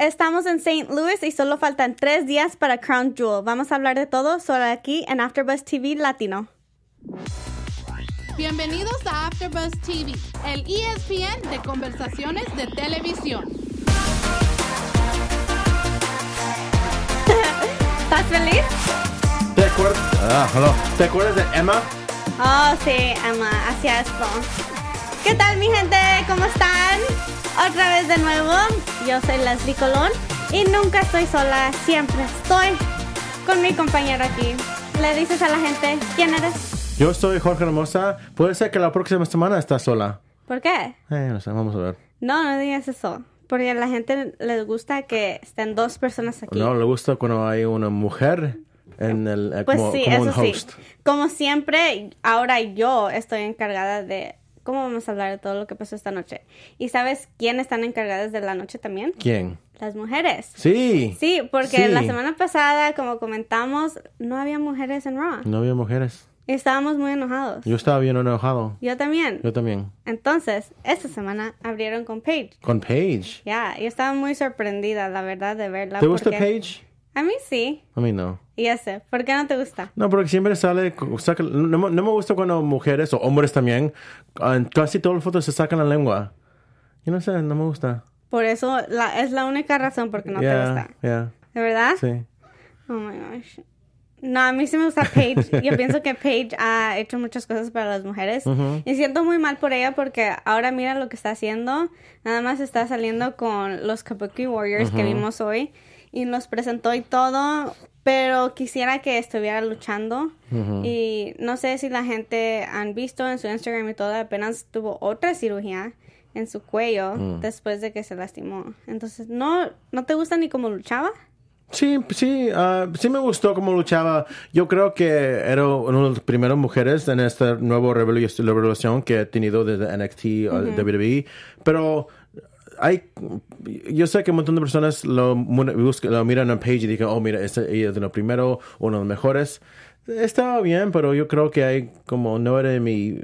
Estamos en St. Louis y solo faltan tres días para Crown Jewel. Vamos a hablar de todo solo aquí en AfterBuzz TV Latino. Bienvenidos a AfterBuzz TV, el ESPN de conversaciones de televisión. ¿Estás feliz? ¿Te acuerdas? Ah, hello. ¿Te acuerdas de Emma? Oh, sí, Emma, hacia esto. ¿Qué tal, mi gente? ¿Cómo están? Otra vez de nuevo, yo soy Leslie Colón y nunca estoy sola, siempre estoy con mi compañero aquí. Le dices a la gente, ¿quién eres? Yo soy Jorge Hermosa. Puede ser que la próxima semana estás sola. ¿Por qué? Eh, no sé, vamos a ver. No, no digas eso. Porque a la gente les gusta que estén dos personas aquí. No, le gusta cuando hay una mujer en el eh, Pues como, sí, como un eso sí. Como siempre, ahora yo estoy encargada de cómo vamos a hablar de todo lo que pasó esta noche. ¿Y sabes quién están encargadas de la noche también? ¿Quién? Las mujeres. Sí. Sí, porque Sí. la semana pasada, como comentamos, no había mujeres en Raw. No había mujeres. Y estábamos muy enojados. Yo estaba bien enojado. Yo también. Yo también. Entonces, esta semana abrieron con Paige. Con Paige. Ya, yo estaba muy sorprendida, la verdad, de verla. ¿Te gusta porque- Paige? A mí sí. A mí no. Y ese. ¿Por qué no te gusta? No, porque siempre sale, saca- no, me- no me gusta cuando mujeres o hombres también, en casi todas las fotos se sacan la lengua. Yo no sé, no me gusta. Por eso la, es la única razón por qué no te gusta. yeah, ¿De verdad? sí. Oh my gosh. No, a mí sí me gusta Paige. Yo pienso que Paige ha hecho muchas cosas para las mujeres. Y siento muy mal por ella porque ahora mira lo que está haciendo. Nada más está saliendo con los Kabuki Warriors que vimos hoy. Y nos presentó y todo. Pero quisiera que estuviera luchando. Y no sé si la gente han visto en su Instagram y todo. Apenas tuvo otra cirugía en su cuello después de que se lastimó. Entonces, ¿no, ¿no te gusta ni cómo luchaba? Sí, sí, ah, sí me gustó cómo luchaba. Yo creo que era una de las primeras mujeres en esta nueva revolución que he tenido desde NXT o WWE. Pero hay, yo sé que un montón de personas lo, buscan- lo miran en page y dicen, oh, mira, este, ella es de lo primero, uno de los mejores. Estaba bien, pero yo creo que hay como, no era mi,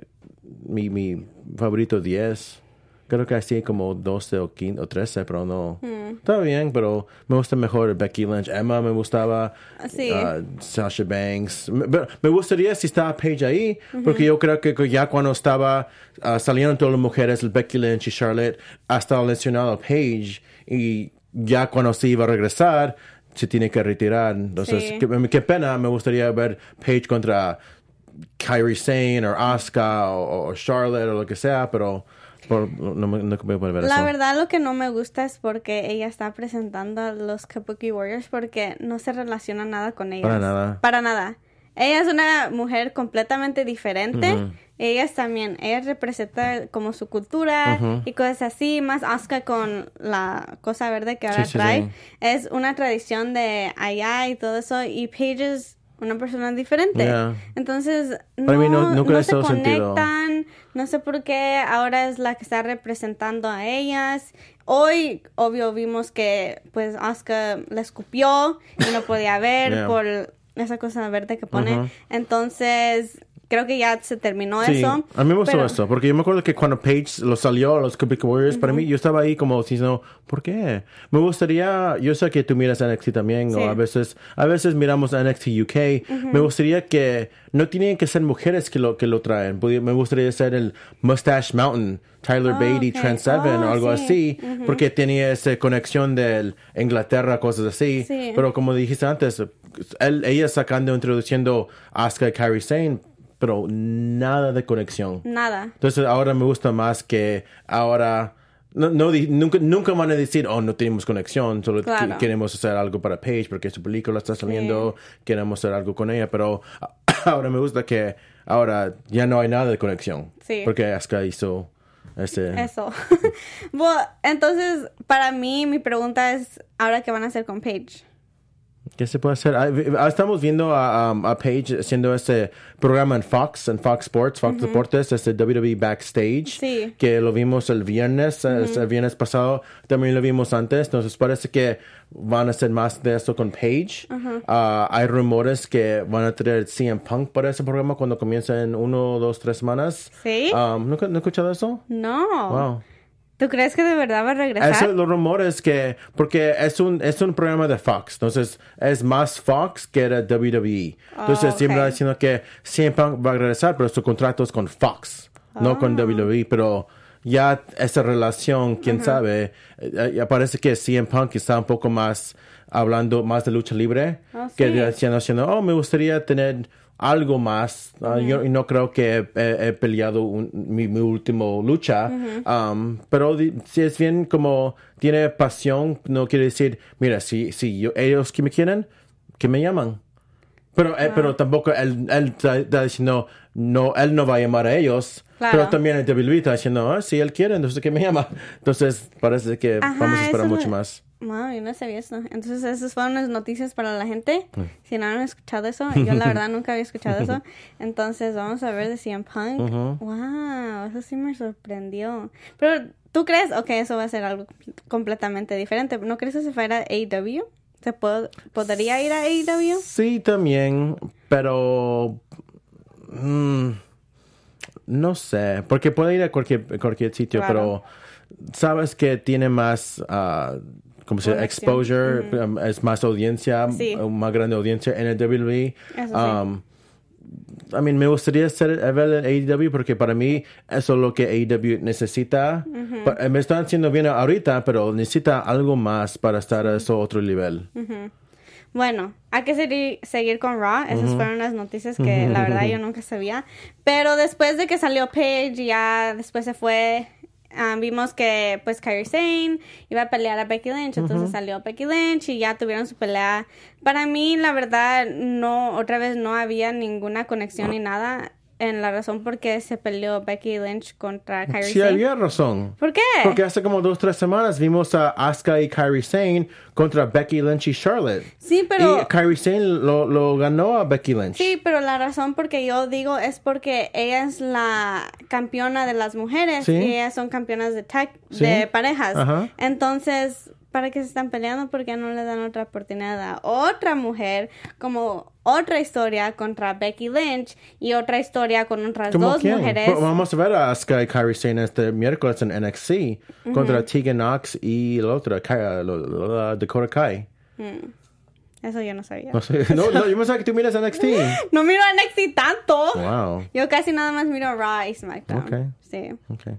mi, mi favorito 10. Creo que así como 12 o 15 o 13, pero no. Está bien, pero me gusta mejor Becky Lynch. Emma me gustaba. Sí. ah, Sasha Banks. Me, pero me gustaría si estaba Paige ahí, porque yo creo que ya cuando estaba ah, saliendo todas las mujeres, Becky Lynch y Charlotte, hasta lesionado Paige, y ya cuando se iba a regresar, se tiene que retirar. Entonces, Sí. qué, qué pena, me gustaría ver Paige contra Kyrie Sane o Asuka o, o Charlotte o lo que sea, pero por- no, me, no me puedo ver La eso. verdad lo que no me gusta es porque ella está presentando a los Kabuki Warriors porque no se relaciona nada con ellas. Para nada. Para nada. Ella es una mujer completamente diferente. Ellas también, ella representa como su cultura y cosas así, más Asuka con la cosa verde que ahora Sí, trae. sí. Es una tradición de allá y todo eso y Paige es una persona diferente. Yeah. Entonces, no, Para mí no- se sentido. conectan, no sé por qué ahora es la que está representando a ellas. Hoy, obvio, vimos que pues Asuka la escupió y no podía ver Yeah. por esa cosa verde que pone. Entonces, creo que ya se terminó Sí, eso. a mí me gustó pero- eso, porque yo me acuerdo que cuando Paige lo salió a los Kabuki Warriors, para mí yo estaba ahí como diciendo, ¿por qué? Me gustaría, yo sé que tú miras NXT también, Sí. o a veces, a veces miramos NXT UK, me gustaría que no tienen que ser mujeres que lo, que lo traen, me gustaría ser el Mustache Mountain, Tyler Oh, Beatty, ok. Trent Seven Oh, o algo sí. así, porque tenía esa conexión de Inglaterra, cosas así, Sí. pero como dijiste antes, él, ella sacando, introduciendo Asuka y Kairi Sane, pero nada de conexión. Nada. Entonces ahora me gusta más que ahora no, no nunca, nunca van a decir, oh, no tenemos conexión, solo Claro. queremos hacer algo para Paige porque su película está saliendo, queremos hacer algo con ella, pero ahora me gusta que ahora ya no hay nada de conexión. Sí. Porque Asuka hizo ese... Eso. bueno, entonces, para mí, mi pregunta es, ¿ahora qué van a hacer con Paige? ¿Qué se puede hacer? Ah, ah, Estamos viendo a, a Paige haciendo este programa en Fox, en Fox Sports, Fox Deportes, este WWE Backstage, Sí. que lo vimos el viernes, eh, el viernes pasado, también lo vimos antes, entonces parece que van a hacer más de esto con Paige. Ah, hay rumores que van a traer CM Punk para ese programa cuando comienza en uno, dos, tres semanas. ¿Sí? Um, ¿nunca, ¿No he escuchado eso? No. Wow. ¿Tú crees que de verdad va a regresar? Eso, los rumores que, porque es un, es un programa de Fox, entonces es más Fox que era WWE. Entonces Oh, siempre ok. va diciendo que Punk va a regresar, pero su contrato es con Fox, no Ah. con WWE, pero ya esa relación, quién sabe, eh, ya parece que CM Punk está un poco más hablando más de lucha libre, Oh, que sí. diciendo, oh, me gustaría tener algo más. Ah, yo no creo que he, he- he peleado un- mi, mi último lucha, um, pero si es bien como tiene pasión, no quiere decir, mira, si, si yo, ellos que me quieren, que me llaman. Pero, eh, pero tampoco él, él está, está diciendo, no, él no va a llamar a ellos. Claro. Pero también el WWE está diciendo, ah, si él quiere, entonces que me llama. Entonces parece que Ajá, vamos a esperar mucho más. Wow, yo no sabía eso. Entonces, esas fueron las noticias para la gente. Si no han escuchado eso, yo la verdad nunca había escuchado eso. Entonces, vamos a ver de CM Punk. Wow, eso sí me sorprendió. Pero, ¿tú crees? Ok, eso va a ser algo completamente diferente. ¿No crees que se fuera a AEW? ¿Se pod- podría ir a AEW? Sí, también, pero mm, no sé, porque puede ir a cualquier, cualquier sitio, Claro. pero sabes que tiene más, ah, ¿cómo se llama? Conexión. Exposure, um, es más audiencia, Sí. um, más grande audiencia en el WWE. Eso sí. Um, I mean, me gustaría ser a ver el AEW porque para mí eso es lo que AEW necesita. Pa- eh, Me están haciendo bien ahorita, pero necesita algo más para estar a ese otro nivel. Bueno, hay que seguir, seguir con Raw. Esas fueron las noticias que la verdad yo nunca sabía. Pero después de que salió Paige, ya después se fue. Ah, vimos que pues Kairi Sane iba a pelear a Becky Lynch, entonces salió Becky Lynch y ya tuvieron su pelea. Para mí, la verdad, no, otra vez no había ninguna conexión ni nada en la razón por qué se peleó Becky Lynch contra Kairi Sí, Sane. había razón. ¿Por qué? Porque hace como dos, tres semanas vimos a Asuka y Kairi Sane contra Becky Lynch y Charlotte. Sí, pero... Y Kairi Sane lo, lo ganó a Becky Lynch. Sí, pero la razón por que yo digo es porque ella es la campeona de las mujeres Sí. y ellas son campeonas de tag Sí. de parejas. Ajá. Entonces, ¿para qué se están peleando? ¿Por qué no le dan otra oportunidad a otra mujer como otra historia contra Becky Lynch y otra historia con otras ¿Cómo dos quién? mujeres? Pues Vamos a ver a Asuka y Kairi Sane este miércoles en NXT contra Tegan Knox y la otra, Kai- lo- lo- lo- Dakota Kai. Eso yo no sabía. No sé. No, no, yo pensaba que tú miras NXT. No miro a NXT tanto. Wow. Yo casi nada más miro Raw y SmackDown. Ok. Sí. Okay.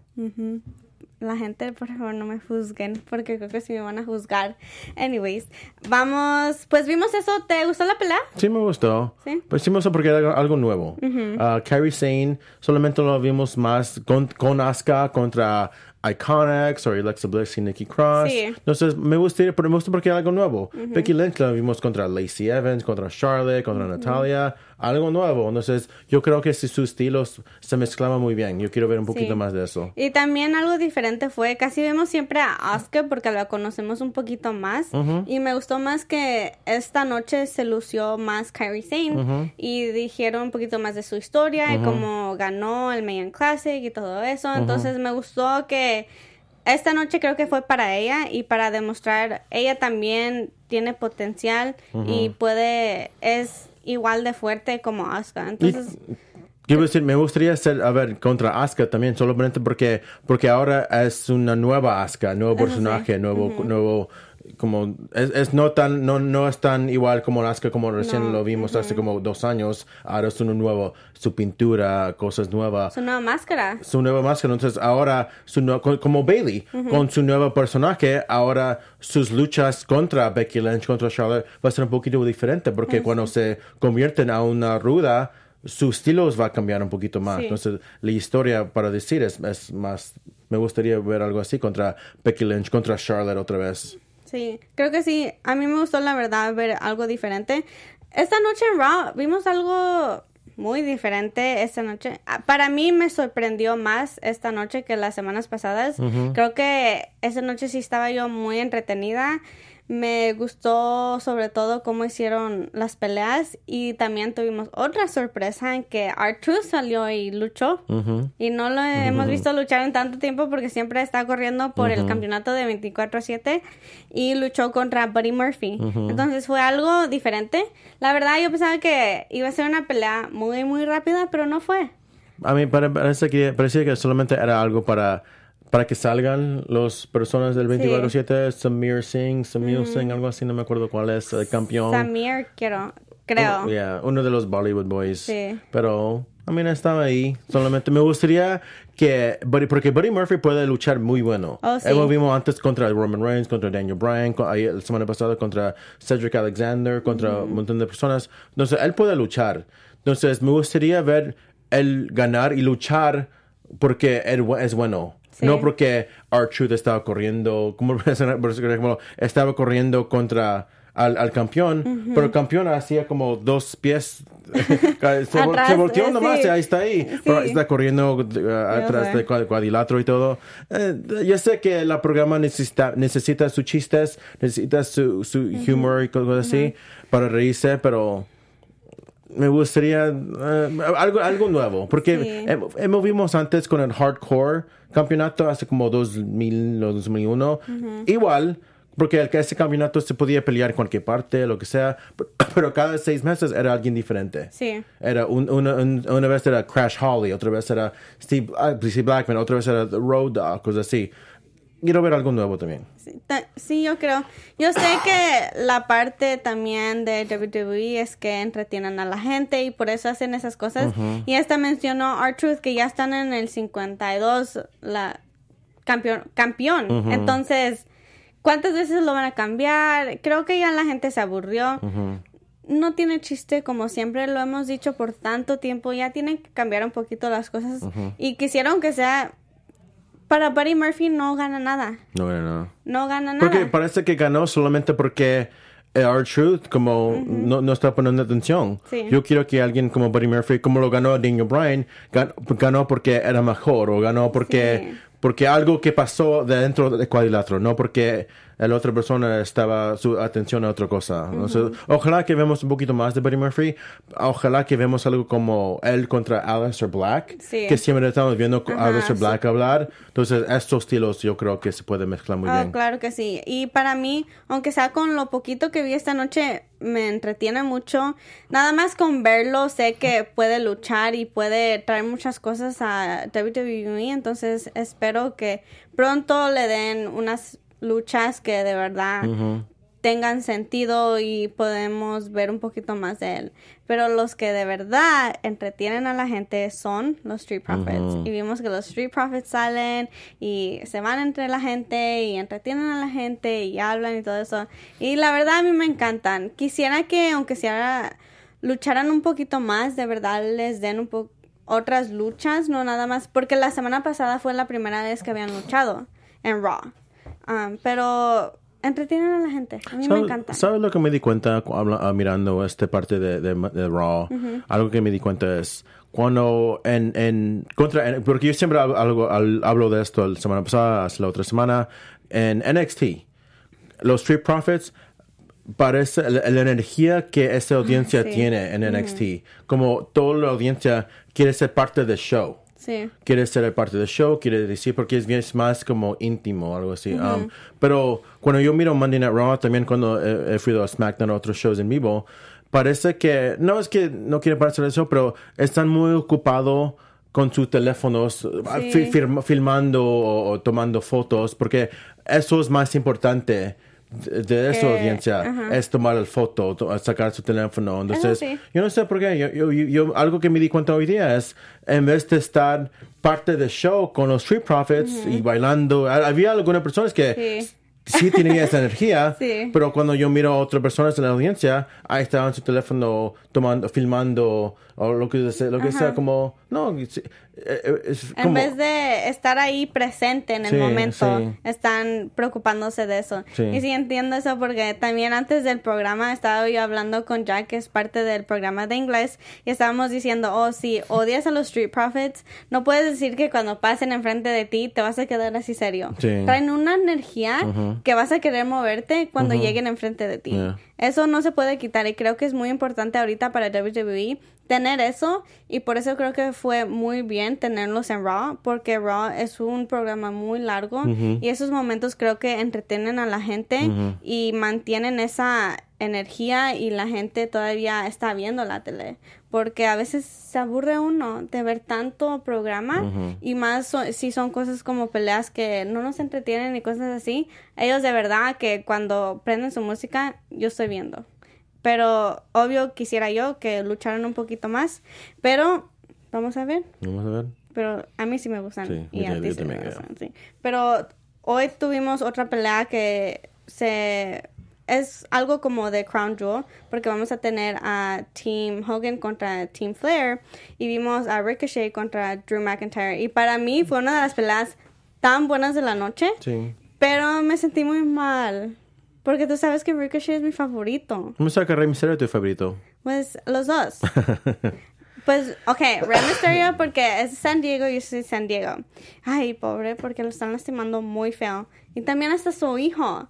La gente, por favor, no me juzguen, porque creo que sí me van a juzgar. Anyways, vamos, pues vimos eso. ¿Te gustó la pelea? Sí me gustó. Sí. Pues sí me gustó porque era algo, nuevo. Ah, Kairi Sane solamente lo vimos más con, con Asuka contra Iconics o Alexa Bliss y Nikki Cross. Sí. Entonces me gustó, pero me gustó porque era algo nuevo. Becky Lynch lo vimos contra Lacey Evans, contra Charlotte, contra Natalia. Algo nuevo. Entonces yo creo que si sus estilos se mezclaban muy bien. Yo quiero ver un poquito Sí. más de eso. Y también algo diferente fue, casi vemos siempre a Asuka porque la conocemos un poquito más. Y me gustó más que esta noche se lució más Kairi Sane. Y dijeron un poquito más de su historia y cómo ganó el Mayan Classic y todo eso. Entonces me gustó que esta noche creo que fue para ella y para demostrar, ella también tiene potencial y puede, es igual de fuerte como Asuka. Y- Entonces, Quiero decir, me gustaría ser, a ver, contra Asuka también, solamente porque, porque ahora es una nueva Asuka, nuevo personaje, nuevo, nuevo, como, es, es no tan, no, no es tan igual como Asuka como recién No, lo vimos hace como dos años, ahora es uno nuevo, su pintura, cosas nuevas. su nueva máscara. Su nueva máscara, entonces ahora, su co- como Bailey, con su nuevo personaje, ahora sus luchas contra Becky Lynch, contra Charlotte, va a ser un poquito diferente, porque cuando se convierten a una ruda, su estilo va a cambiar un poquito más. Sí. Entonces, la historia para decir es, es más, me gustaría ver algo así contra Becky Lynch, contra Charlotte otra vez. Sí, creo que sí. A mí me gustó la verdad ver algo diferente. Esta noche en Raw vimos algo muy diferente esta noche. Ah, Para mí me sorprendió más esta noche que las semanas pasadas. Creo que esta noche sí estaba yo muy entretenida. Me gustó sobre todo cómo hicieron las peleas y también tuvimos otra sorpresa en que R-Truth salió y luchó. Y no lo hemos visto luchar en tanto tiempo porque siempre está corriendo por el campeonato de 24-7 y luchó contra Buddy Murphy. Entonces fue algo diferente. La verdad yo pensaba que iba a ser una pelea muy muy rápida, pero no fue. A mí pare- parece que, parecía que solamente era algo para, para que salgan los personas del 24-7, Samir Singh, Samir Singh, algo así, no me acuerdo cuál es, el campeón. Samir, quiero, creo. Oh, yeah, uno de los Bollywood Boys. Sí. Pero, I mean, estaba ahí. Solamente me gustaría que, Buddy- porque Buddy Murphy puede luchar muy bueno. Oh, sí. Hemos vimos antes contra Roman Reigns, contra Daniel Bryan, la semana pasada contra Cedric Alexander, contra un montón de personas. Entonces, él puede luchar. Entonces, me gustaría ver él ganar y luchar porque él es bueno. Sí. No porque R-Truth estaba corriendo, como, estaba corriendo contra al, al campeón, pero el campeón hacía como dos pies, se, vol- Atrás, se volteó eh, nomás sí. y ahí está ahí, pero está corriendo uh, atrás del cuad- cuadrilátero y todo. Eh, yo sé que el programa necesita, necesita sus chistes, necesita su, su humor y cosas así para reírse, pero me gustaría eh, algo, algo nuevo, porque Sí. hem- hemos vimos antes con el hardcore campeonato hace como 2000 o 2001, igual, porque el, ese campeonato se podía pelear en cualquier parte, lo que sea, pero, pero cada seis meses era alguien diferente. Sí. Era un- una, un- una vez era Crash Holly, otra vez era Steve, ah, Steve Blackman, otra vez era The Road Dogg, cosas así. Quiero ver algo nuevo también. Sí, ta- Sí, yo creo. Yo sé que la parte también de WWE es que entretienen a la gente y por eso hacen esas cosas. Y esta mencionó R-Truth que ya están en el 52, la campeón. campeón. Entonces, ¿cuántas veces lo van a cambiar? Creo que ya la gente se aburrió. No tiene chiste, como siempre lo hemos dicho por tanto tiempo. Ya tienen que cambiar un poquito las cosas. Y quisieron que sea. Para Buddy Murphy no gana nada. No, no, no. No gana nada. Porque parece que ganó solamente porque R-Truth como no, no está poniendo atención. Sí. Yo quiero que alguien como Buddy Murphy, como lo ganó Daniel Bryan, gan- ganó porque era mejor o ganó porque, Sí. Porque algo que pasó de dentro del cuadrilátero, no porque la otra persona estaba su atención a otra cosa. Entonces, ojalá que vemos un poquito más de Buddy Murphy. Ojalá que vemos algo como él contra Aleister Black, Sí. que siempre estamos viendo a Ajá, Aleister sí. Black hablar. Entonces, estos estilos yo creo que se puede mezclar muy Oh, bien. claro que sí. Y para mí, aunque sea con lo poquito que vi esta noche, me entretiene mucho. Nada más con verlo, sé que puede luchar y puede traer muchas cosas a WWE. Entonces, espero que pronto le den unas luchas que de verdad tengan sentido y podemos ver un poquito más de él. Pero los que de verdad entretienen a la gente son los Street Profits. Y vimos que los Street Profits salen y se van entre la gente y entretienen a la gente y hablan y todo eso. Y la verdad a mí me encantan. Quisiera que aunque sea lucharan un poquito más, de verdad les den un poco otras luchas, no nada más, porque la semana pasada fue la primera vez que habían luchado en Raw. Um, pero entretienen a la gente. A mí me ¿Sabe- encanta. ¿Sabes lo que me di cuenta ah, mirando esta parte de, de, de Raw? Algo que me di cuenta es cuando en, en contra, en- porque yo siempre hablo, hablo de esto la semana pasada, hasta la otra semana, en NXT, los Street Profits parece la, la energía que esa audiencia sí. tiene en NXT, como toda la audiencia quiere ser parte del show Sí. quiere ser parte del show, quiere decir, porque es, es más como íntimo, algo así. Um, pero cuando yo miro Monday Night Raw, también cuando he, he ido a SmackDown, a otros shows en vivo, parece que, no es que no quiere parecer eso, pero están muy ocupados con sus teléfonos, firma- filmando o, o tomando fotos, porque eso es más importante de, esa Que- audiencia, ajá. es tomar el foto, to- sacar su teléfono. Entonces, sí. yo no sé por qué. Yo, yo, yo- algo que me di cuenta hoy día es, en vez de estar parte del show con los Street Profits y bailando, ha- había algunas personas que Sí. sí, tenían esa energía, Sí. pero cuando yo miro a otras personas en la audiencia, ahí estaban su teléfono tomando, filmando, o lo que sea, lo que sea como, no, eh, eh, es En vez de estar ahí presente en el Sí, momento, sí. están preocupándose de eso. Sí. Y sí entiendo eso porque también antes del programa estaba yo hablando con Jack, que es parte del programa de inglés, y estábamos diciendo, oh, si odias a los Street Profits, no puedes decir que cuando pasen enfrente de ti te vas a quedar así serio. Traen una energía que vas a querer moverte cuando lleguen enfrente de ti. Yeah. Eso no se puede quitar y creo que es muy importante ahorita para WWE tener eso y por eso creo que fue muy bien tenerlos en Raw porque Raw es un programa muy largo y esos momentos creo que entretienen a la gente y mantienen esa energía y la gente todavía está viendo la tele. Porque a veces se aburre uno de ver tanto programa y más so- si son cosas como peleas que no nos entretienen y cosas así. Ellos de verdad que cuando prenden su música yo estoy viendo. Pero obvio quisiera yo que lucharan un poquito más. Pero vamos a ver. Vamos a ver. Pero a mí sí me gustan. Sí, y a ti sí me gustan, sí. Pero hoy tuvimos otra pelea que se... Es algo como de Crown Jewel, porque vamos a tener a Team Hogan contra Team Flair y vimos a Ricochet contra Drew McIntyre. Y para mí fue una de las peleas tan buenas de la noche, Sí. pero me sentí muy mal. Porque tú sabes que Ricochet es mi favorito. ¿Cómo está que Rey Mysterio es tu favorito? Pues los dos. Pues, ok, Rey Mysterio porque es San Diego y yo soy San Diego. Ay, pobre, porque lo están lastimando muy feo. Y también hasta su hijo.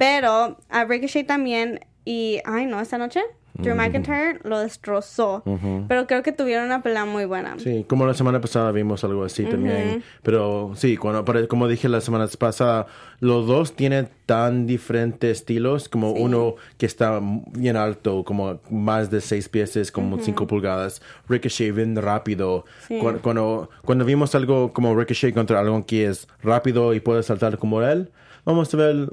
Pero a Ricochet también. Y, ay, no, esta noche Drew McIntyre lo destrozó. Pero creo que tuvieron una pelea muy buena. Sí, como la semana pasada vimos algo así también. Pero sí, cuando, como dije la semana pasada, los dos tienen tan diferentes estilos, como uno que está bien alto, como más de seis pies, como cinco pulgadas. Ricochet bien rápido. Cu- Cuando, cuando, vimos algo como Ricochet contra algo que es rápido y puede saltar como él, vamos a ver,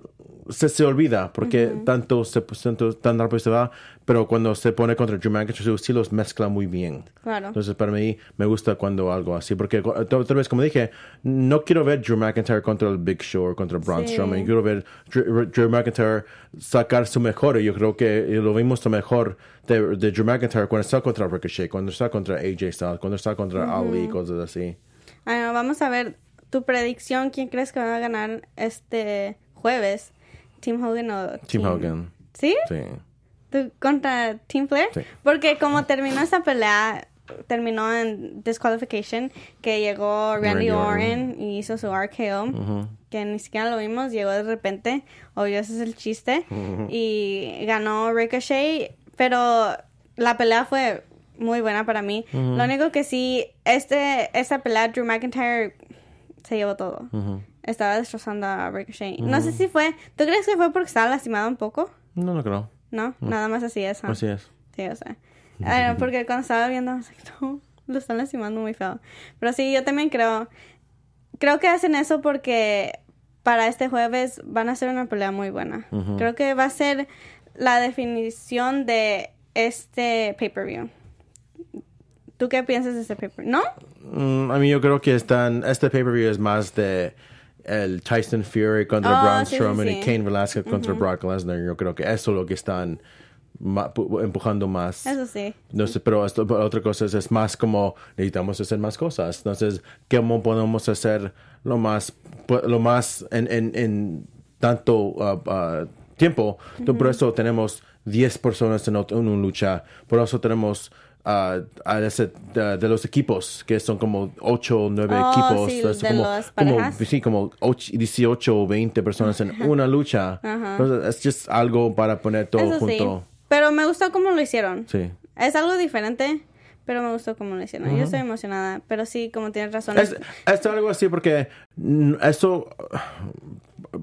se, se olvida porque tanto, se, tanto tan rápido se va, pero cuando se pone contra Drew McIntyre, sus estilos mezcla muy bien. Claro. Entonces, para mí, me gusta cuando algo así. Porque, otra vez, como dije, no quiero ver Drew McIntyre contra el Big Show contra Braun Sí. Strowman. Quiero ver Drew, Drew McIntyre sacar su mejor. Y yo creo que lo vimos lo mejor de, de Drew McIntyre cuando está contra Ricochet, cuando está contra AJ Styles, cuando está contra Ali, cosas así. Bueno, vamos a ver tu predicción. ¿Quién crees que va a ganar este jueves? ¿Team Hogan o Team Hogan. ¿Sí? Sí. ¿Tú contra Team Flair? Sí. Porque como terminó esta pelea, terminó en disqualification, que llegó Randy, Randy Orton, y hizo su RKO, que ni siquiera lo vimos, llegó de repente, obvio ese es el chiste, y ganó Ricochet, pero la pelea fue muy buena para mí. Lo único que sí, este, esta pelea, Drew McIntyre se llevó todo. Estaba destrozando a Ricochet. No sé si fue, ¿tú crees que fue porque estaba lastimado un poco? No, no creo. No, nada más así es. Así es. Sí, o sea. Ah, porque cuando estaba viendo, no, lo están lastimando muy feo. Pero sí, yo también creo. Creo que hacen eso porque para este jueves van a hacer una pelea muy buena. Creo que va a ser la definición de este pay-per-view. ¿Tú qué piensas de este pay-per-view? ¿No? Mm, a mí yo creo que están, este pay-per-view es más de el Tyson Fury contra Oh, Braun sí, sí, Strowman sí. y Kane Velasquez contra Brock Lesnar. Yo creo que eso es lo que están empujando más. Eso sí. No sé, pero esto, otra cosa es, es más como necesitamos hacer más cosas. Entonces, ¿cómo podemos hacer lo más, lo más en, en, en tanto uh, uh, tiempo? Entonces, Por eso tenemos 10 personas en una lucha. Por eso tenemos uh, a ese, de, de los equipos, que son como 8 o 9 Oh, equipos. sí, Entonces, de como, las como, sí, como ocho- 18 o 20 personas en una lucha. Entonces, es just algo para poner todo Eso sí. junto. Pero me gustó cómo lo hicieron. Sí. Es algo diferente, pero me gustó cómo lo hicieron. Yo estoy emocionada, pero sí, como tienes razón. Es, es algo así porque eso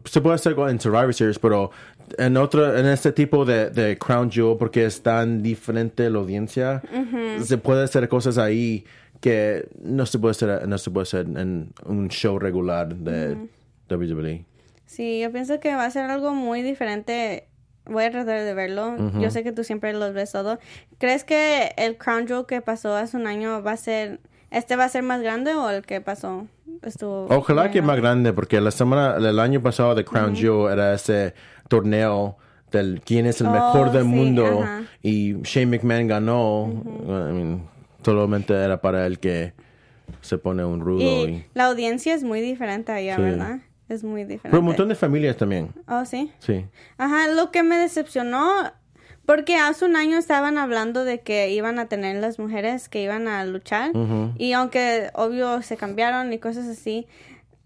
se puede hacer en Survivor Series, pero en otro, en este tipo de, de Crown Jewel, porque es tan diferente la audiencia, se puede hacer cosas ahí que no se puede hacer, no se puede hacer en un show regular de WWE. Sí, yo pienso que va a ser algo muy diferente. Voy a tratar de verlo. Yo sé que tú siempre los ves todo. ¿Crees que el Crown Jewel que pasó hace un año va a ser... ¿Este va a ser más grande o el que pasó estuvo... Ojalá que bueno? más grande, porque la semana, el año pasado de Crown Jewel era ese torneo del quién es el Oh, mejor del sí, mundo ajá. y Shane McMahon ganó. I mean, solamente era para el que se pone un rudo. Y Y, la audiencia es muy diferente allá, Sí. ¿verdad? Es muy diferente. pero un montón de familias también. Oh, sí. Sí. Ajá, lo que me decepcionó, porque hace un año estaban hablando de que iban a tener las mujeres que iban a luchar, y aunque obvio se cambiaron y cosas así,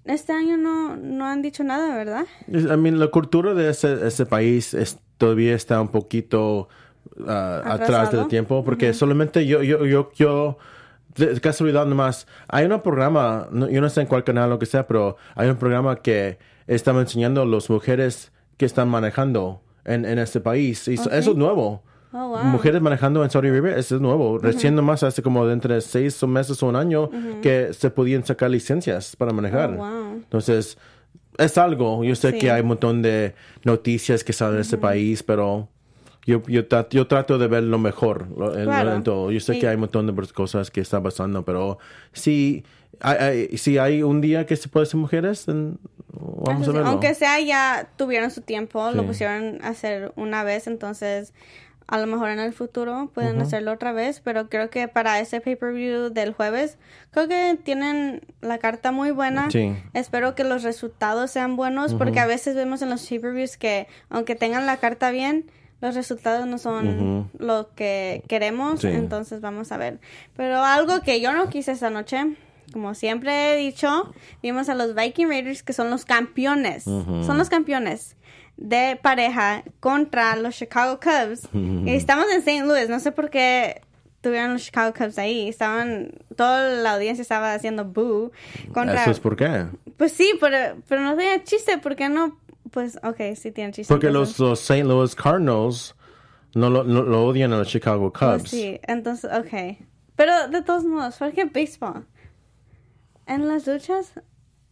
este año no, no han dicho nada, ¿verdad? I mean, la cultura de ese, ese país es, todavía está un poquito ah, atrás del tiempo, porque solamente yo, yo, yo, yo, de casualidad nomás, hay un programa, no- yo no sé en cuál canal o lo que sea, pero hay un programa que estaba enseñando a las mujeres que están manejando en, en este país. Y eso- eso es nuevo. Oh, wow. Mujeres manejando en Saudi Arabia, eso es nuevo. Recién nomás hace como de entre seis meses o un año que se podían sacar licencias para manejar. Oh, wow. Entonces, es algo. Yo sé Sí. que hay un montón de noticias que salen de este país, pero yo, yo, tra- yo trato de ver lo mejor lo- en, Claro. en todo. Yo sé Sí. que hay un montón de cosas que están pasando, pero si hay- si hay un día que se puede ser mujeres, vamos a verlo. Aunque sea ya tuvieron su tiempo, lo pusieron a hacer una vez, entonces a lo mejor en el futuro pueden hacerlo otra vez, pero creo que para ese pay-per-view del jueves, creo que tienen la carta muy buena. Sí. Espero que los resultados sean buenos, porque a veces vemos en los pay-per-views que aunque tengan la carta bien, los resultados no son lo que queremos, Sí. entonces vamos a ver. Pero algo que yo no quise esta noche, como siempre he dicho, vimos a los Viking Raiders que son los campeones, son los campeones de pareja contra los Chicago Cubs. Y estamos en St. Louis, no sé por qué tuvieron los Chicago Cubs ahí, estaban, toda la audiencia estaba haciendo boo contra... Eso es por qué. Pues sí, pero, pero no tenía chiste, ¿por qué no? Pues, ok, sí tiene chiste. Porque los, los St. Louis Cardinals no lo, no- lo odian a los Chicago Pues Cubs. sí, entonces, ok. Pero de todos modos, ¿por qué béisbol? En las luchas,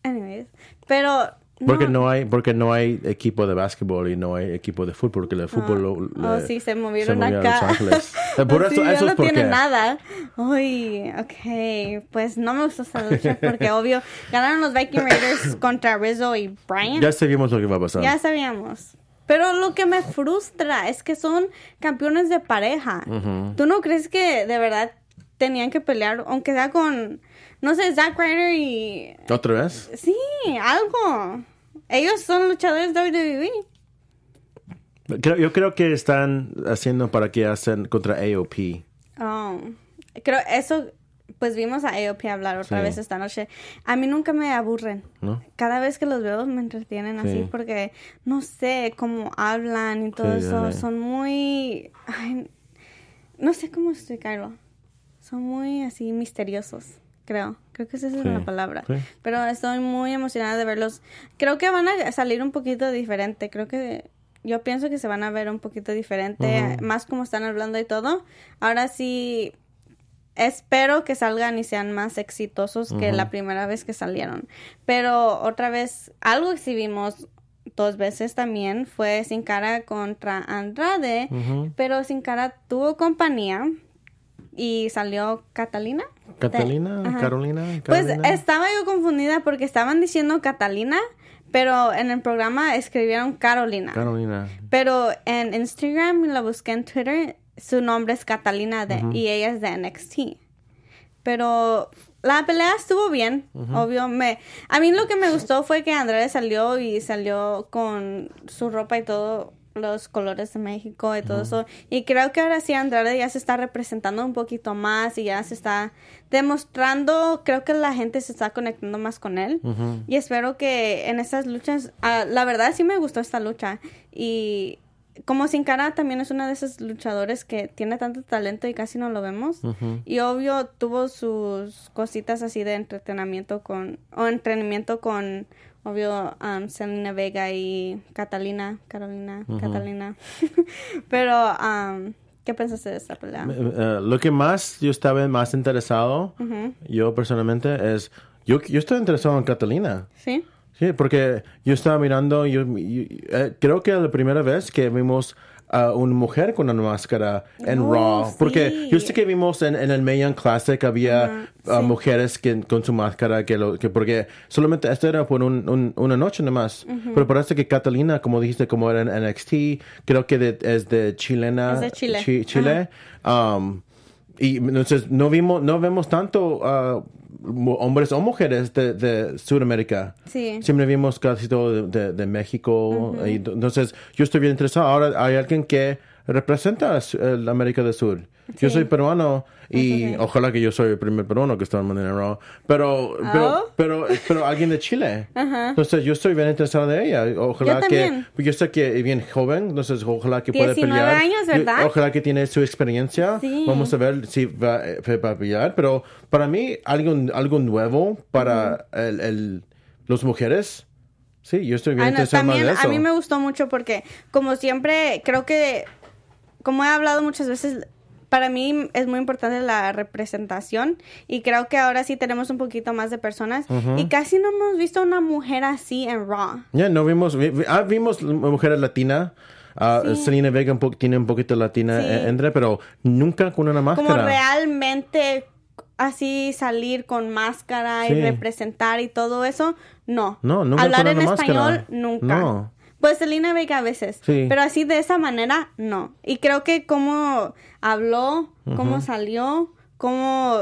anyways. Pero. Porque no hay, porque no hay equipo de básquetbol y no hay equipo de fútbol, porque el fútbol lo, Oh, le- sí, se movieron a acá. Los Ángeles. Eh, Por eso, sí, eso no es tiene nada. Uy, ok. Pues no me gustó esta lucha porque, obvio, ganaron los Viking Raiders contra Rizzo y Bryant. Ya sabíamos lo que va a pasar. Ya sabíamos. Pero lo que me frustra es que son campeones de pareja. ¿Tú no crees que de verdad tenían que pelear, aunque sea con, no sé, Zack Ryder y... ¿Otra vez? Sí, algo. Ellos son luchadores de WWE. Creo- yo creo que están haciendo para que hacen contra AOP. Oh, creo eso, pues vimos a AOP hablar otra Sí. vez esta noche. A mí nunca me aburren. ¿No? Cada vez que los veo me entretienen así Sí. porque no sé cómo hablan y todo Sí, eso. Son muy... ay, no sé cómo explicarlo. Son muy así misteriosos, creo. Creo que esa es Sí, la palabra. sí. Pero estoy muy emocionada de verlos. Creo que van a salir un poquito diferente. Creo que yo pienso que se van a ver un poquito diferente, más como están hablando y todo. Ahora sí, espero que salgan y sean más exitosos que la primera vez que salieron. Pero otra vez, algo que sí vimos dos veces también fue Sin Cara contra Andrade, pero Sin Cara tuvo compañía y salió Catalina. ¿Catalina? Ajá. ¿Carolina? Pues estaba yo confundida porque estaban diciendo Catalina, pero en el programa escribieron Carolina. Carolina. Pero en Instagram y la busqué en Twitter, su nombre es Catalina de, y ella es de NXT. Pero la pelea estuvo bien, obvio. Me, a mí lo que me gustó fue que Andrade salió y salió con su ropa y todo, los colores de México y todo eso. Y creo que ahora sí Andrade ya se está representando un poquito más y ya se está demostrando, creo que la gente se está conectando más con él. Y espero que en estas luchas, ah, la verdad sí me gustó esta lucha. Y como Sin Cara también es una de esos luchadores que tiene tanto talento y casi no lo vemos. Y obvio tuvo sus cositas así de entretenimiento con, o entrenamiento con, obvio, um, Selena Vega y Catalina, Carolina, Catalina. Pero, um, ¿qué pensaste de esta pelea? Eh, lo que más yo estaba más interesado, yo personalmente, es. Yo, yo estoy interesado en Catalina. ¿Sí? Sí, porque yo estaba mirando, yo, yo- eh, creo que la primera vez que vimos a una mujer con una máscara en Oh, Raw, porque yo sé que vimos en, en el Mayan Classic había ah, mujeres que con su máscara, que, lo, que porque solamente esto era por un- un- una noche nomás, pero parece que Catalina, como dijiste, como era en NXT, creo que de- es de chilena, Es de Chile. Chi- Chile. Um, y entonces no vimos, no vemos tanto ah, hombres o mujeres de, de Sudamérica. Sí. Siempre vimos casi todo de, de- de México. y entonces, yo estoy bien interesado. Ahora hay alguien que representa a el América del Sur. Yo soy peruano y Ok. ojalá que yo soy el primer peruano que está en Monday Night Raw. Pero, pero, Oh. pero, pero alguien de Chile. Entonces, yo estoy bien interesado de ella. Ojalá Yo que, yo sé que es bien joven, entonces ojalá que pueda 19 pelear. años, ¿verdad? Yo- Ojalá que tiene su experiencia. Sí. Vamos a ver si va, eh, va a pelear. Pero para mí, algo, algo nuevo para el, el- las mujeres Sí, yo estoy bien no, interesado más también de eso. a mí me gustó mucho porque, como siempre, creo que, como he hablado muchas veces, para mí es muy importante la representación y creo que ahora sí tenemos un poquito más de personas y casi no hemos visto una mujer así en Raw. Ya, no vimos, vi- ah, vimos mujeres latinas. Ah, Sí. Selena Vega un tiene un poquito latina Sí. eh, entre, pero nunca con una máscara. Como realmente así salir con máscara Sí. y representar y todo eso, no. No, nunca Hablar con en una español, máscara. nunca. No. Pues Selena Vega a veces, Sí. pero así de esa manera, no. Y creo que como habló, cómo salió, cómo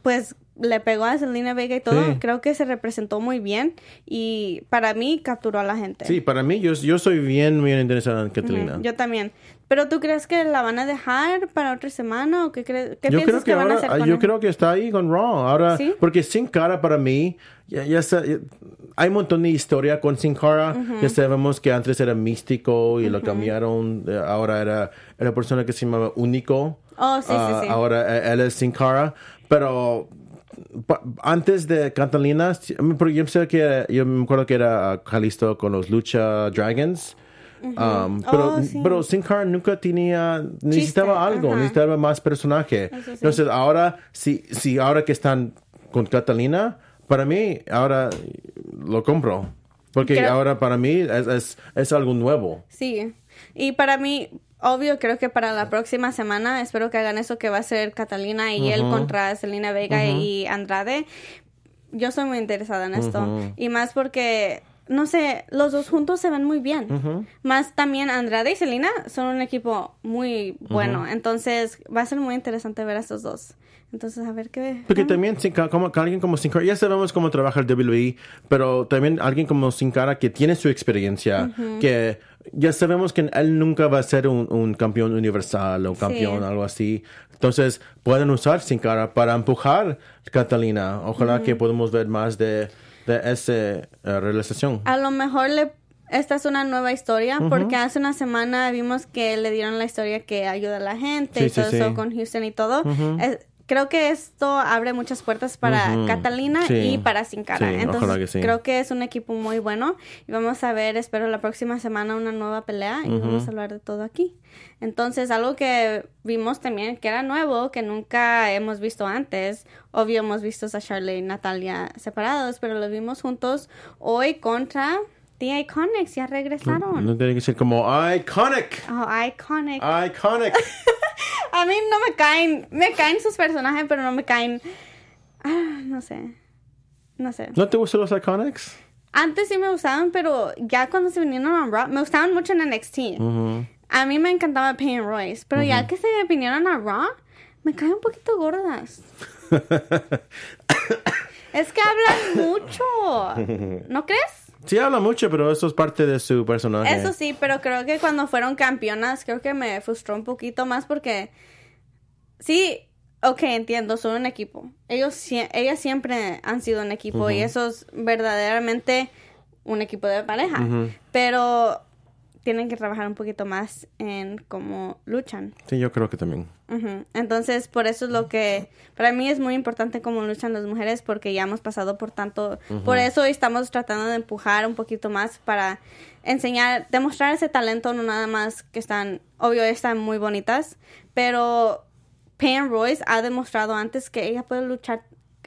pues le pegó a Selena Vega y todo, Sí. creo que se representó muy bien y para mí capturó a la gente. Sí, para mí, yo, yo soy bien, bien interesado en Catalina. Yo también. Pero tú crees que la van a dejar para otra semana o qué crees qué yo piensas creo que, van a ahora, hacer con yo él? creo que está ahí con Raw. Ahora, ¿Sí? porque Sin Cara para mí, ya, ya sa- ya- hay un montón de historia con Sin Cara. Ya sabemos que antes era místico y lo cambiaron. eh, Ahora era era persona que se llamaba Único. Oh, sí, sí, Ah, sí. Ahora eh, él es Sin Cara. Pero antes de Catalina, porque yo sé que yo me acuerdo que era ah, Calisto con los Lucha Dragons. Um, pero, Oh, sí. pero Sin Cara nunca tenía necesitaba algo, ajá. necesitaba más personaje. Sí. Entonces ahora, si, si ahora que están con Catalina, para mí ahora lo compro. Porque Creo- ahora para mí es, es, es algo nuevo. Sí. Y para mí, obvio, creo que para la próxima semana espero que hagan eso que va a ser Catalina y él contra Selena Vega y Andrade. Yo soy muy interesada en esto. Y más porque, no sé, los dos juntos se ven muy bien. Más también Andrade y Selena son un equipo muy bueno. Entonces va a ser muy interesante ver a estos dos. Entonces, a ver qué... Porque también Sin como, alguien como Sin Cara, ya sabemos cómo trabaja el WWE, pero también alguien como Sin Cara que tiene su experiencia, que ya sabemos que él nunca va a ser un, un campeón universal o campeón, algo así. Entonces, pueden usar Sin Cara para empujar a Catalina. Ojalá que podamos ver más de, de esa eh, realización. A lo mejor le esta es una nueva historia porque hace una semana vimos que le dieron la historia que ayuda a la gente Sí, y todo sí. eso con Houston y todo. Es- creo que esto abre muchas puertas para. Catalina Sí. y para Sin Cara. Sí, Entonces ojalá que sí. creo que es un equipo muy bueno y vamos a ver, espero la próxima semana una nueva pelea y vamos a hablar de todo aquí. Entonces, algo que vimos también que era nuevo, que nunca hemos visto antes. Obvio, hemos visto a Charlie y Natalia separados, pero los vimos juntos hoy contra The Iconics. Ya regresaron. No tiene que ser como iconic. Oh, Iconic. Iconic. A mí no me caen, me caen sus personajes, pero no me caen. Ah, no sé. No sé. ¿No te gustan los iconics? Antes sí me gustaban, pero ya cuando se vinieron a Raw, me gustaban mucho en NXT. Ujú. A mí me encantaba Peyton Royce, pero ya que se vinieron a Raw, me caen un poquito gordas. es que hablan mucho. ¿No crees? Sí habla mucho, pero eso es parte de su personaje. Eso sí, pero creo que cuando fueron campeonas, creo que me frustró un poquito más porque sí, ok, entiendo, son un equipo. Ellos, ellas siempre han sido un equipo y eso es verdaderamente un equipo de pareja. Pero tienen que trabajar un poquito más en cómo luchan. Sí, yo creo que también. Ujú. Entonces, por eso es lo que para mí es muy importante cómo luchan las mujeres porque ya hemos pasado por tanto. Por eso estamos tratando de empujar un poquito más para enseñar, demostrar ese talento, no nada más que están, obvio, están muy bonitas, pero Pam Royce ha demostrado antes que ella puede luchar.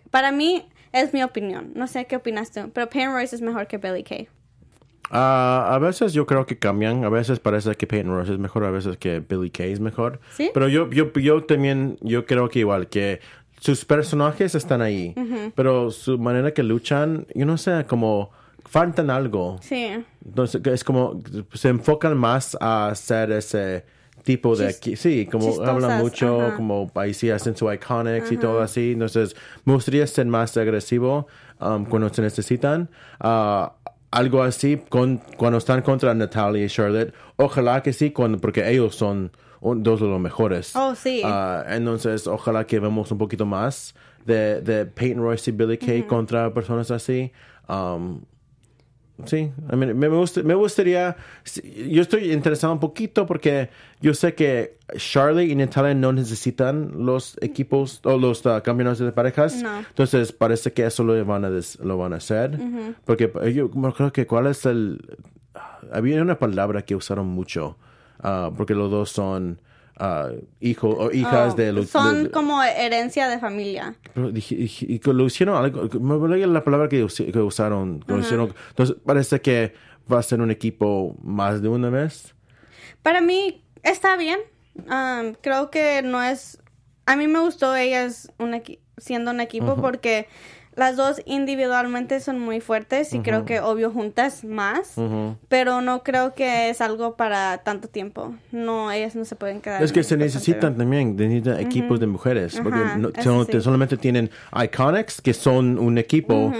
Para mí, es mi opinión. No sé qué opinas tú, pero Pam Royce es mejor que Billy Kay. Ah, a veces yo creo que cambian. A veces parece que Peyton Royce es mejor, a veces que Billy Kay es mejor. ¿Sí? Pero yo, yo, yo también, yo creo que igual, que sus personajes están ahí. Pero su manera que luchan, yo no sé, como faltan algo. Sí. Entonces, es como, se enfocan más a hacer ese tipo de... Chis- aquí- sí, como chistosas, hablan mucho, ajá. como ahí sí hacen su iconics y todo así. Entonces, me gustaría ser más agresivo um, cuando se necesitan. Ah, algo así con, cuando están contra Natalia y Charlotte. Ojalá que sí, cuando, porque ellos son un- dos de los mejores. Oh, sí. Ah, entonces, ojalá que vemos un poquito más de, de Peyton Royce y Billy Kay contra personas así. Um, Sí, I mean, me, gusta- me gustaría, yo estoy interesado un poquito porque yo sé que Charlotte y Natalia no necesitan los equipos o los uh, campeonatos de parejas. No. Entonces parece que eso lo van a, des- lo van a hacer. Porque eh, yo creo que cuál es el... Había una palabra que usaron mucho, ah, porque los dos son ah, hijos o hijas Oh, de los... son de- como herencia de familia. y que lo hicieron algo, me olvidé la palabra que, us- que usaron, que hicieron. entonces parece que va a ser un equipo más de una vez. Para mí está bien. Um, creo que no es... A mí me gustó ellas un siendo un equipo porque las dos individualmente son muy fuertes y creo que obvio juntas más. Pero no creo que es algo para tanto tiempo. No, ellas no se pueden quedar. Es que se necesitan también, necesitan equipos de mujeres, porque no- son- sí. solamente tienen Iconics, que son un equipo,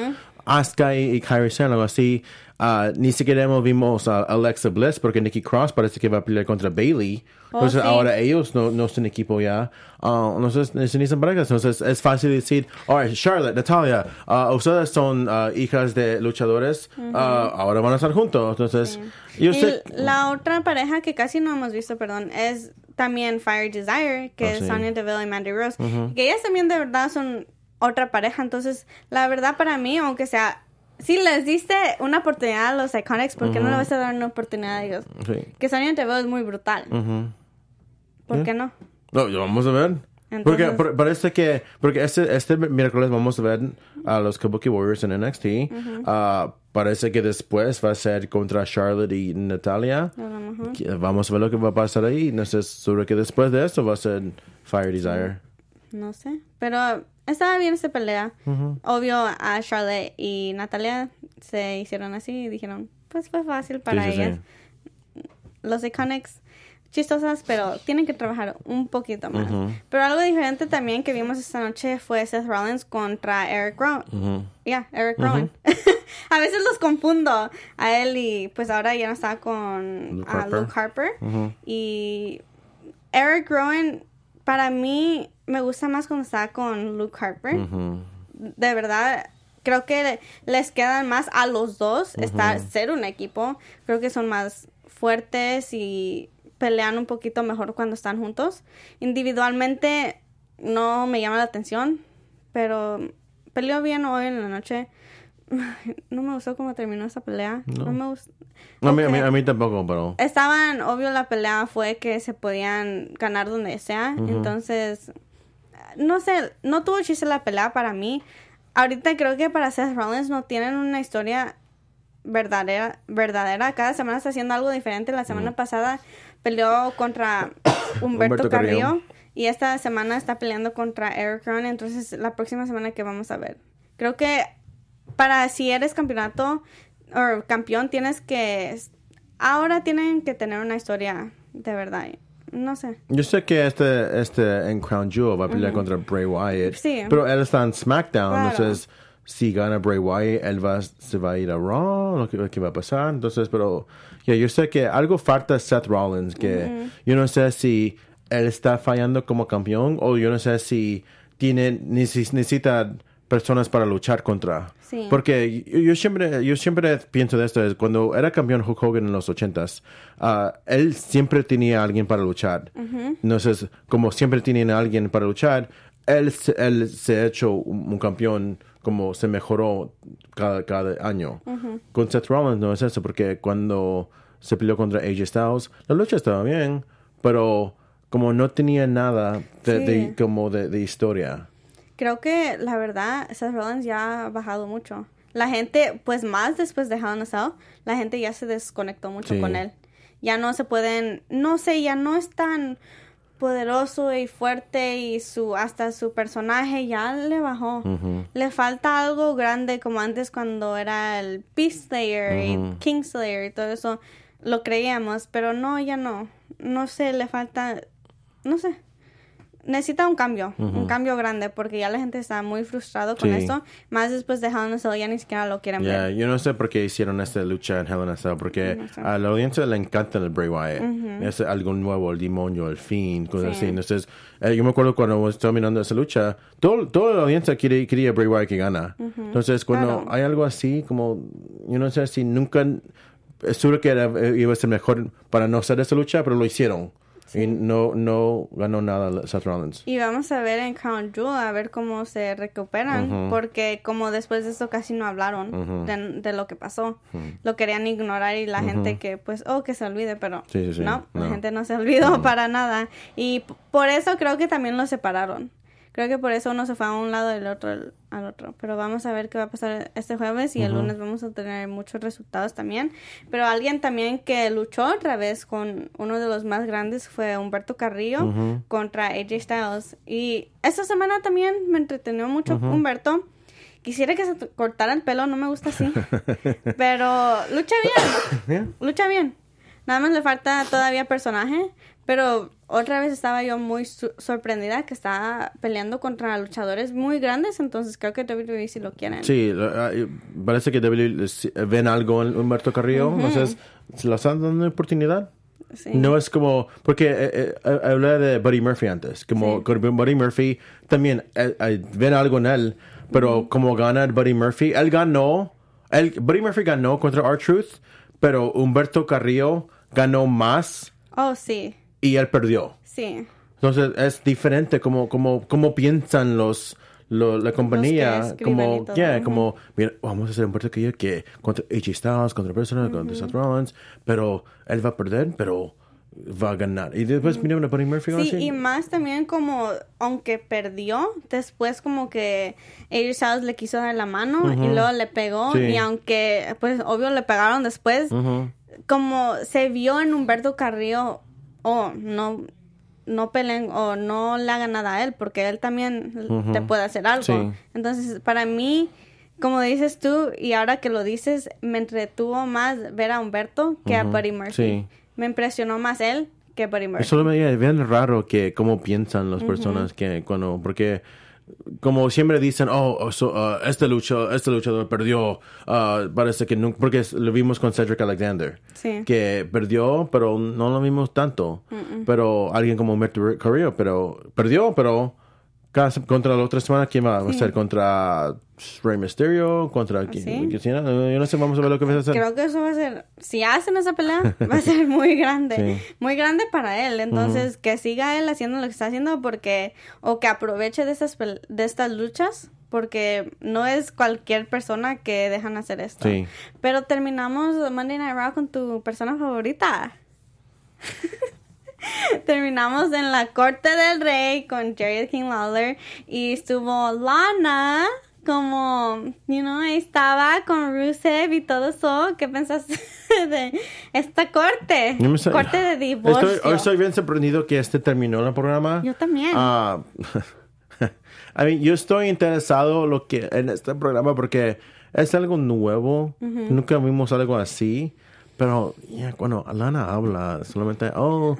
Asuka y, Kairi Sane, algo así. Ah, ni siquiera hemos vimos a Alexa Bliss, porque Nikki Cross parece que va a pelear contra Bailey. Oh, Entonces sí. ahora ellos no, no son equipo ya. Ah, entonces necesitan parejas. Entonces es fácil decir, alright, Charlotte, Natalia, ah, ustedes son ah, hijas de luchadores, ah, ahora van a estar juntos. Entonces, yo sé... la otra pareja que casi no hemos visto, perdón, es también Fire Desire, que Ah, es sí. Sonya Deville y Mandy Rose. Que ellas también de verdad son otra pareja. Entonces, la verdad para mí, aunque sea... Si les diste una oportunidad a los Iconics, ¿por qué no le vas a dar una oportunidad a ellos? Sí. Que Sonya Deville es muy brutal. Ujú. ¿Por qué no? No, ya vamos a ver. Entonces- porque por- parece que, porque este, este miércoles vamos a ver a los Kabuki Warriors en NXT. Ah, parece que después va a ser contra Charlotte y Natalia. Vamos a ver lo que va a pasar ahí. No sé sobre que después de esto va a ser Fire Desire. No sé. Pero estaba bien esta pelea. Obvio, a Charlotte y Natalia se hicieron así y dijeron, pues fue fácil para Sí, sí, sí. ellas. Los Iconics, chistosas, pero tienen que trabajar un poquito más. Pero algo diferente también que vimos esta noche fue Seth Rollins contra Eric Rowan. Ya, Eric Rowan. a veces los confundo a él y pues ahora ya no está con Luke ah, Harper. Luke Harper. Y Eric Rowan, para mí, me gusta más cuando está con Luke Harper. De verdad, creo que les quedan más a los dos estar, ser un equipo. Creo que son más fuertes y pelean un poquito mejor cuando están juntos. Individualmente no me llama la atención, pero peleó bien hoy en la noche. No me gustó cómo terminó esa pelea. No, me gustó. A, mí, a, mí, Ok. a mí tampoco, pero... Estaban, obvio, la pelea fue que se podían ganar donde sea. Entonces, no sé, no tuvo chiste la pelea para mí. Ahorita creo que para Seth Rollins no tienen una historia verdadera. verdadera. Cada semana está haciendo algo diferente. La semana pasada peleó contra Humberto, Humberto Carrillo. Carrillo. Y esta semana está peleando contra Eric Rowan. Entonces, la próxima semana que vamos a ver. Creo que para si eres campeonato o campeón tienes que ahora tienen que tener una historia de verdad no sé Yo sé que este, este en Crown Jewel va a pelear contra Bray Wyatt. Sí. Pero él está en SmackDown. Claro. Entonces, si gana Bray Wyatt, él va, se va a ir a Raw. Lo que, lo que va a pasar. Entonces, pero ya yo sé que algo falta Seth Rollins. Que yo no sé si él está fallando como campeón o yo no sé si tiene neces- necesita personas para luchar contra. Sí. Porque yo, yo siempre yo siempre pienso de esto es cuando era campeón Hulk Hogan en los ochentas ah, él siempre tenía a alguien para luchar entonces como siempre tienen a alguien para luchar él se, él se ha hecho un, un campeón como se mejoró cada, cada año con Seth Rollins no es eso porque cuando se peleó contra AJ Styles la lucha estaba bien pero como no tenía nada de, Sí. de- como de, de historia creo que la verdad Seth Rollins ya ha bajado mucho. La gente pues más después de Hell in a Cell la gente ya se desconectó mucho Sí. con él. Ya no se pueden no sé ya no es tan poderoso y fuerte y su hasta su personaje ya le bajó. Le falta algo grande como antes cuando era el Beast Slayer y King Slayer y todo eso. Lo creíamos pero no ya no. No sé le falta no sé necesita un cambio, un cambio grande, porque ya la gente está muy frustrado con Sí. esto. Más después de Hell in a Cell, ya ni siquiera lo quieren Ya, ver. yo no sé por qué hicieron esta lucha en Hell in a Cell, porque No sé. a la audiencia le encanta el Bray Wyatt. Es algo nuevo, el demonio, el fin, cosas Sí. así. Entonces, eh, yo me acuerdo cuando estaba mirando esa lucha, todo, toda la audiencia quería, quería Bray Wyatt que gana. Entonces, cuando Claro. hay algo así, como, yo no sé si nunca, es seguro que era- eh, iba a ser mejor para no hacer esa lucha, pero lo hicieron. Y no, no ganó nada Seth Rollins. Y vamos a ver en Crown Jewel a ver cómo se recuperan, porque como después de eso casi no hablaron de, de lo que pasó. Lo querían ignorar y la gente que pues, oh, que se olvide, pero Sí, sí, sí. no, la No. gente no se olvidó para nada. Y por eso creo que también los separaron. Creo que por eso uno se fue a un lado y el otro al- otro. Pero vamos a ver qué va a pasar este jueves y el lunes vamos a tener muchos resultados también. Pero alguien también que luchó otra vez con uno de los más grandes fue Humberto Carrillo contra AJ Styles. Y esta semana también me entretenió mucho Humberto. Quisiera que se cortara el pelo, no me gusta así. Pero lucha bien. Lucha bien. Nada más le falta todavía personaje. Pero otra vez estaba yo muy sorprendida que estaba peleando contra luchadores muy grandes. Entonces creo que WWE sí lo quieren. Sí, ah, parece que WWE les- ven algo en Humberto Carrillo, entonces se lo están dando una oportunidad. Sí. No es como, porque eh, eh, eh, hablé de Buddy Murphy antes, como Sí. con Buddy Murphy también eh, eh, ven algo en él, pero como gana Buddy Murphy, él ganó, él, Buddy Murphy ganó contra R-Truth, pero Humberto Carrillo ganó más Oh, sí. Y él perdió. Sí. Entonces es diferente como, como, como piensan los, lo- la compañía, como, yeah, como, mira, vamos a hacer un partido que, que contra AJ Styles, contra personas, contra Seth Rollins, pero él va a perder, pero va a ganar. Y después vinieron a Buddy Murphy Sí, así. y más también como, aunque perdió, después como que AJ Styles le quiso dar la mano y luego le pegó. Sí. Y aunque, pues, obvio le pegaron después, como se vio en Humberto Carrillo, oh, no, no peleen o no le hagan nada a él, porque él también te puede hacer algo. Sí. Entonces, para mí, como dices tú, y ahora que lo dices, me entretuvo más ver a Humberto que a Buddy Murphy. Sí. Me impresionó más él que Buddy Murphy. Eso me es bien raro que cómo piensan las personas que cuando porque como siempre dicen oh, oh, so, uh, este lucha este luchador perdió uh, parece que nunca porque lo vimos con Cedric Alexander Sí. que perdió pero no lo vimos tanto pero alguien como Humberto Carrillo pero perdió pero cada contra la otra semana quién va a ser contra Rey Mysterio contra quién ¿Sí? quién yo no sé vamos a ver lo que va a hacer Creo que eso va a ser, si hacen esa pelea, va a ser muy grande, Sí. muy grande para él. Entonces, que siga él haciendo lo que está haciendo porque, o que aproveche de estas, de estas luchas, porque no es cualquier persona que dejan hacer esto. Sí. Pero terminamos Monday Night Raw con tu persona favorita. Terminamos en la corte del rey con Jerry King Lawler y estuvo Lana como, you know, ahí estaba con Rusev y todo eso. ¿Qué pensaste de esta corte? Corte de divorcio. Estoy, hoy estoy bien sorprendido que este terminó el programa. Yo también. Ah, I mean, yo estoy interesado lo que en este programa porque es algo nuevo. Nunca vimos algo así. Pero ya cuando Alana habla, solamente, oh,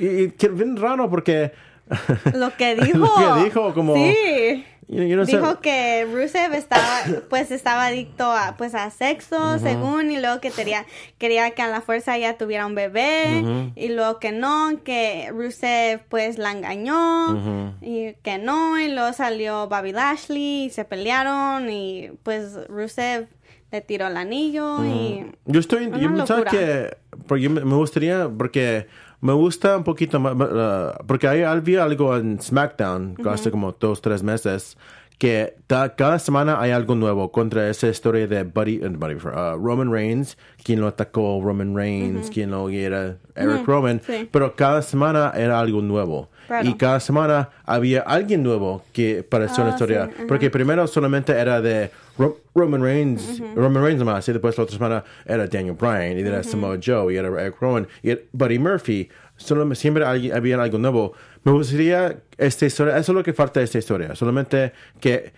y, que bien raro porque Lo que dijo. Lo que dijo, como- Sí. yo, yo no sé. Dijo que Rusev estaba, pues estaba adicto a, pues a sexo, según, y luego que quería, quería que a la fuerza ella tuviera un bebé, y luego que no, que Rusev pues la engañó, y que no, y luego salió Bobby Lashley, y se pelearon, y pues Rusev le tiró el anillo, y... Yo estoy, Una yo pensaba que, porque me gustaría, porque me gusta un poquito más, uh, porque hay, había algo en SmackDown hace como dos, tres meses, que cada semana hay algo nuevo contra esa historia de Buddy, eh, Buddy, uh, Roman Reigns, quien lo atacó Roman Reigns, quien lo era Eric Roman, sí. pero cada semana era algo nuevo. Claro. Y cada semana había alguien nuevo que pareció Ah, una historia. sí, ajá. Porque primero solamente era de Ro- Roman Reigns, Roman Reigns más, y después la otra semana era Daniel Bryan, y era Samoa Joe, y era Eric Rowan, y era Buddy Murphy. Solo, siempre alguien- había algo nuevo. Me gustaría esta historia, eso es lo que falta de esta historia. Solamente que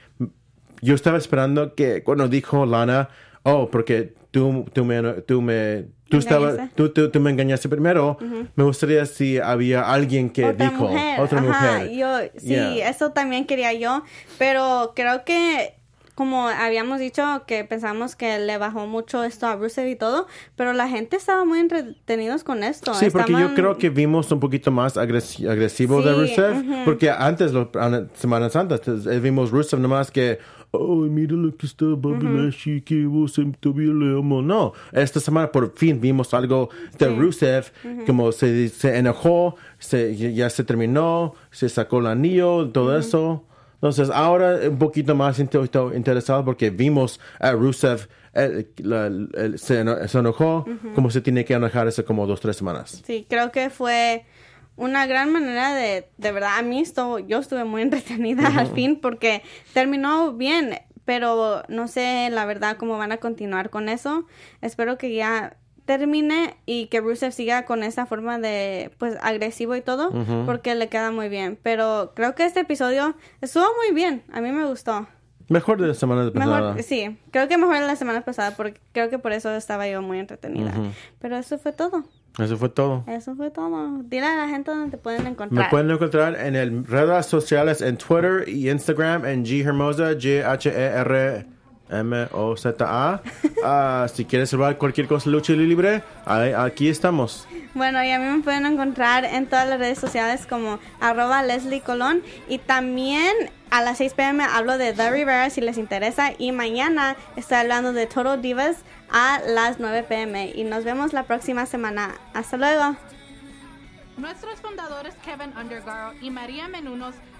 yo estaba esperando que cuando dijo Lana, oh, porque tú, tú me, tú me, tú engañaste. tú, tú, tú me engañaste primero, me gustaría si había alguien que otra dijo, mujer. otra Ajá, mujer. Yo, sí, Yeah. eso también quería yo, pero creo que como habíamos dicho que pensamos que le bajó mucho esto a Rusev y todo, pero la gente estaba muy entretenidos con esto. Sí, porque yo creo que vimos un poquito más agresi- agresivo de Rusev, porque antes, lo, an- Semana Santa, eh, vimos Rusev nomás que, ay, mira lo que está Bobby Lashley, que vos em- todavía le amo. No, esta semana por fin vimos algo de Rusev, como se, se enojó, se, ya ya se terminó, se sacó el anillo, todo eso. Entonces, ahora un poquito más inte- inte- interesado porque vimos a Rusev, la- se, eno- se enojó, como se tiene que enojar hace como dos, tres semanas. Sí, creo que fue una gran manera de, de verdad, a mí esto, yo estuve muy entretenida al fin porque terminó bien, pero no sé la verdad cómo van a continuar con eso. Espero que ya termine y que Rusev siga con esa forma de, pues, agresivo y todo, porque le queda muy bien. Pero creo que este episodio estuvo muy bien, a mí me gustó. Mejor de la semana pasada. Mejor, sí, creo que mejor la semana pasada, porque creo que por eso estaba yo muy entretenida. Pero eso fue todo. Eso fue todo. Eso fue todo. Dile a la gente dónde te pueden Me encontrar. pueden encontrar en el redes sociales en Twitter y Instagram en G Hermosa, G H E R M O Z A. Ah, si quieres salvar cualquier cosa lucha libre, ahí- aquí estamos. Bueno, y a mí me pueden encontrar en todas las redes sociales como arroba Leslie Colón. Y también a las 6 pm hablo de The Rivera si les interesa. Y mañana estoy hablando de Total Divas a las 9 pm. Y nos vemos la próxima semana. Hasta luego. Nuestros fundadores Kevin Undergaro y María Menunos